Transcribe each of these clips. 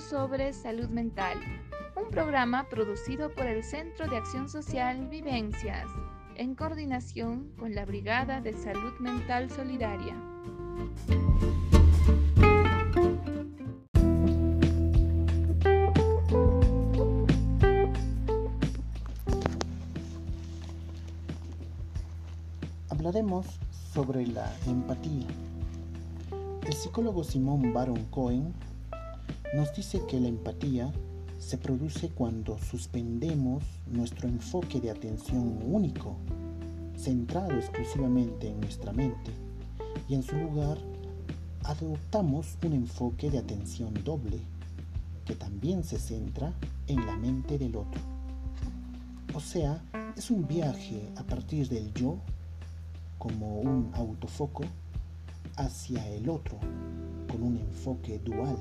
sobre salud mental, un programa producido por el Centro de Acción Social Vivencias, en coordinación con la Brigada de Salud Mental Solidaria. Hablaremos sobre la empatía. El psicólogo Simón Baron Cohen nos dice que la empatía se produce cuando suspendemos nuestro enfoque de atención único, centrado exclusivamente en nuestra mente, y en su lugar adoptamos un enfoque de atención doble, que también se centra en la mente del otro. O sea, es un viaje a partir del yo como un autofoco hacia el otro con un enfoque dual.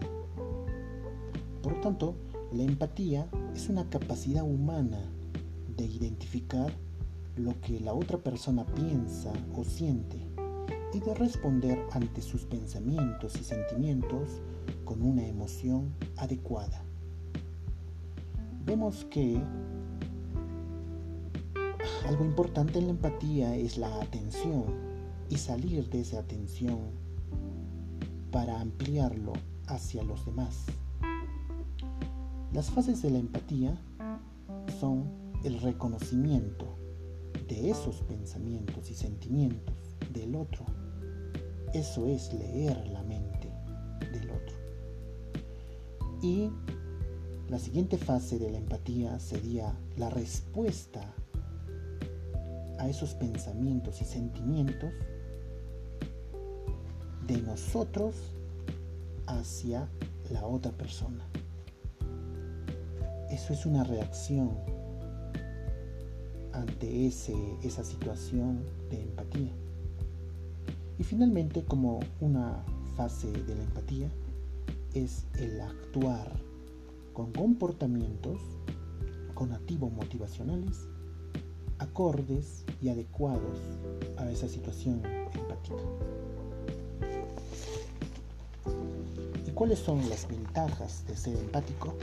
Por tanto, la empatía es una capacidad humana de identificar lo que la otra persona piensa o siente y de responder ante sus pensamientos y sentimientos con una emoción adecuada. Vemos que algo importante en la empatía es la atención y salir de esa atención para ampliarlo hacia los demás. Las fases de la empatía son el reconocimiento de esos pensamientos y sentimientos del otro. Eso es leer la mente del otro. Y la siguiente fase de la empatía sería la respuesta a esos pensamientos y sentimientos de nosotros hacia la otra persona. Eso es una reacción ante ese, esa situación de empatía. Y finalmente, como una fase de la empatía, es el actuar con comportamientos conativos motivacionales acordes y adecuados a esa situación empática. ¿Y cuáles son las ventajas de ser empático?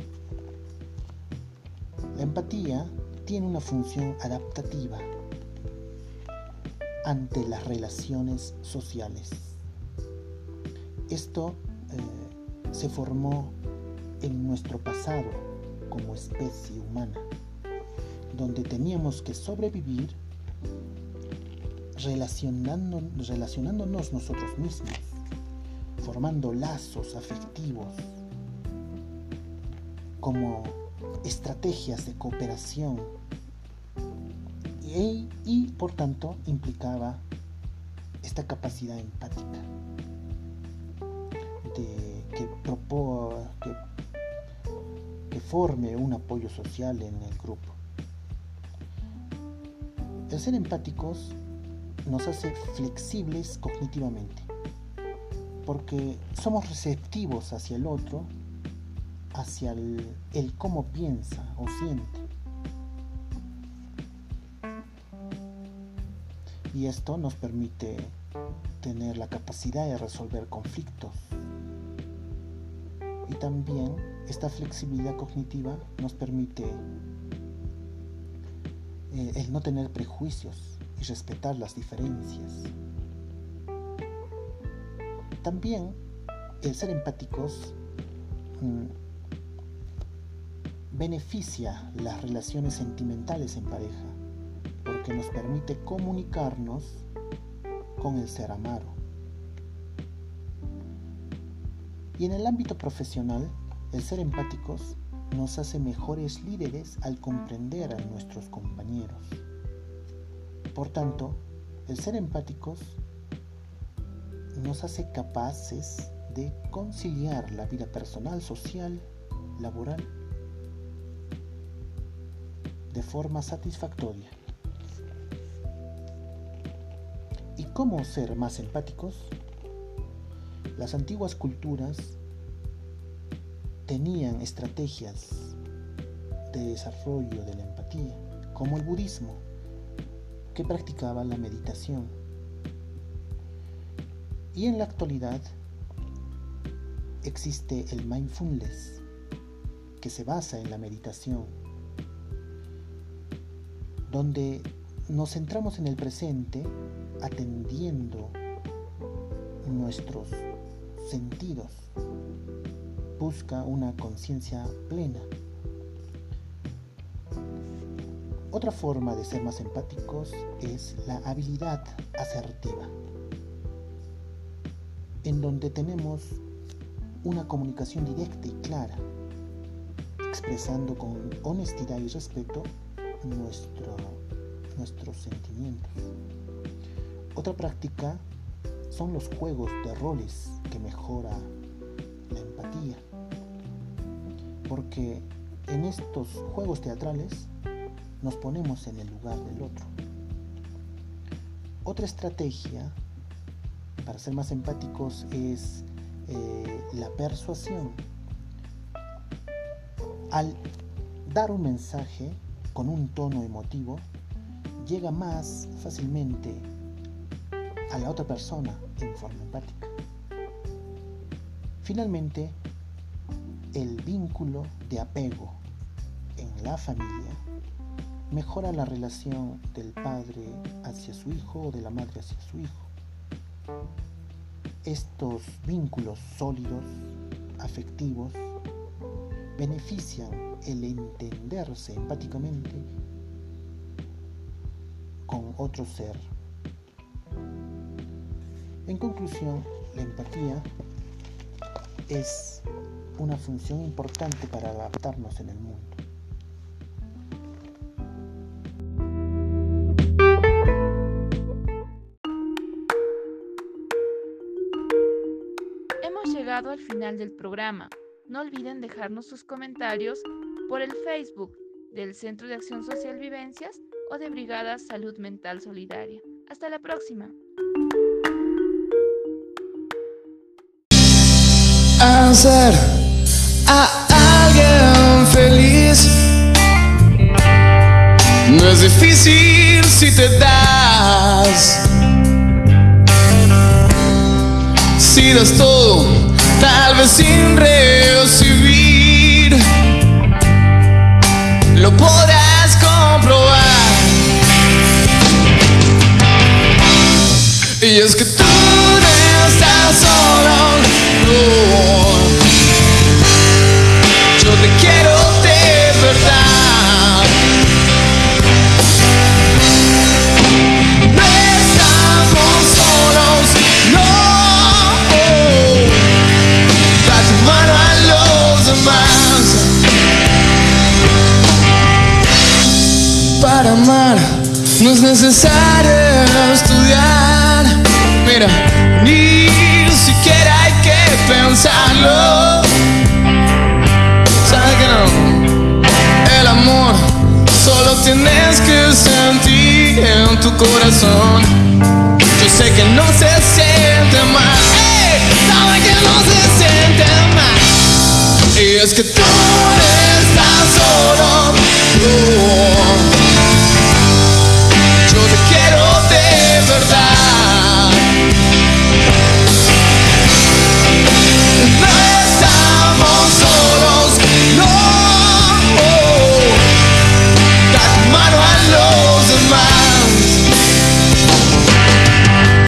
La empatía tiene una función adaptativa ante las relaciones sociales. Esto eh, se formó en nuestro pasado como especie humana donde teníamos que sobrevivir relacionándonos nosotros mismos, formando lazos afectivos como estrategias de cooperación y, por tanto implicaba esta capacidad empática de que, que, que forme un apoyo social en el grupo. El ser empáticos nos hace flexibles cognitivamente, porque somos receptivos hacia el otro, hacia el, cómo piensa o siente. Y esto nos permite tener la capacidad de resolver conflictos. Y también esta flexibilidad cognitiva nos permite eh, el no tener prejuicios y respetar las diferencias. También el ser empáticos mm, beneficia las relaciones sentimentales en pareja porque nos permite comunicarnos con el ser amado. Y en el ámbito profesional, el ser empáticos nos hace mejores líderes al comprender a nuestros compañeros. Por tanto, el ser empáticos nos hace capaces de conciliar la vida personal, social, laboral de forma satisfactoria. ¿Y cómo ser más empáticos? Las antiguas culturas tenían estrategias de desarrollo de la empatía, como el budismo, que practicaba la meditación. Y en la actualidad existe el mindfulness, que se basa en la meditación, donde nos centramos en el presente atendiendo nuestros sentidos. Busca una conciencia plena. Otra forma de ser más empáticos es la habilidad asertiva, en donde tenemos una comunicación directa y clara, expresando con honestidad y respeto nuestro, nuestros sentimientos. Otra práctica son los juegos de roles que mejora la empatía. Porque en estos juegos teatrales nos ponemos en el lugar del otro. Otra estrategia para ser más empáticos es eh, la persuasión. Al dar un mensaje con un tono emotivo, llega más fácilmente a la otra persona en forma empática. Finalmente, el vínculo de apego en la familia mejora la relación del padre hacia su hijo o de la madre hacia su hijo. Estos vínculos sólidos, afectivos, benefician el entenderse empáticamente con otro ser en conclusión, la empatía es una función importante para adaptarnos en el mundo. Hemos llegado al final del programa. No olviden dejarnos sus comentarios por el Facebook del Centro de Acción Social Vivencias o de Brigada Salud Mental Solidaria. Hasta la próxima. hacer a alguien feliz. No es difícil si te das. Si das todo, tal vez sin recibir, lo podrás comprobar. Y es que No es necesario estudiar. Mira, ni siquiera hay que pensarlo. ¿Sabes que no? El amor solo tienes que sentir en tu corazón. Yo sé que no se siente mal. ¡Ey! Sabe que no se siente mal. Y es que tú no estás solo.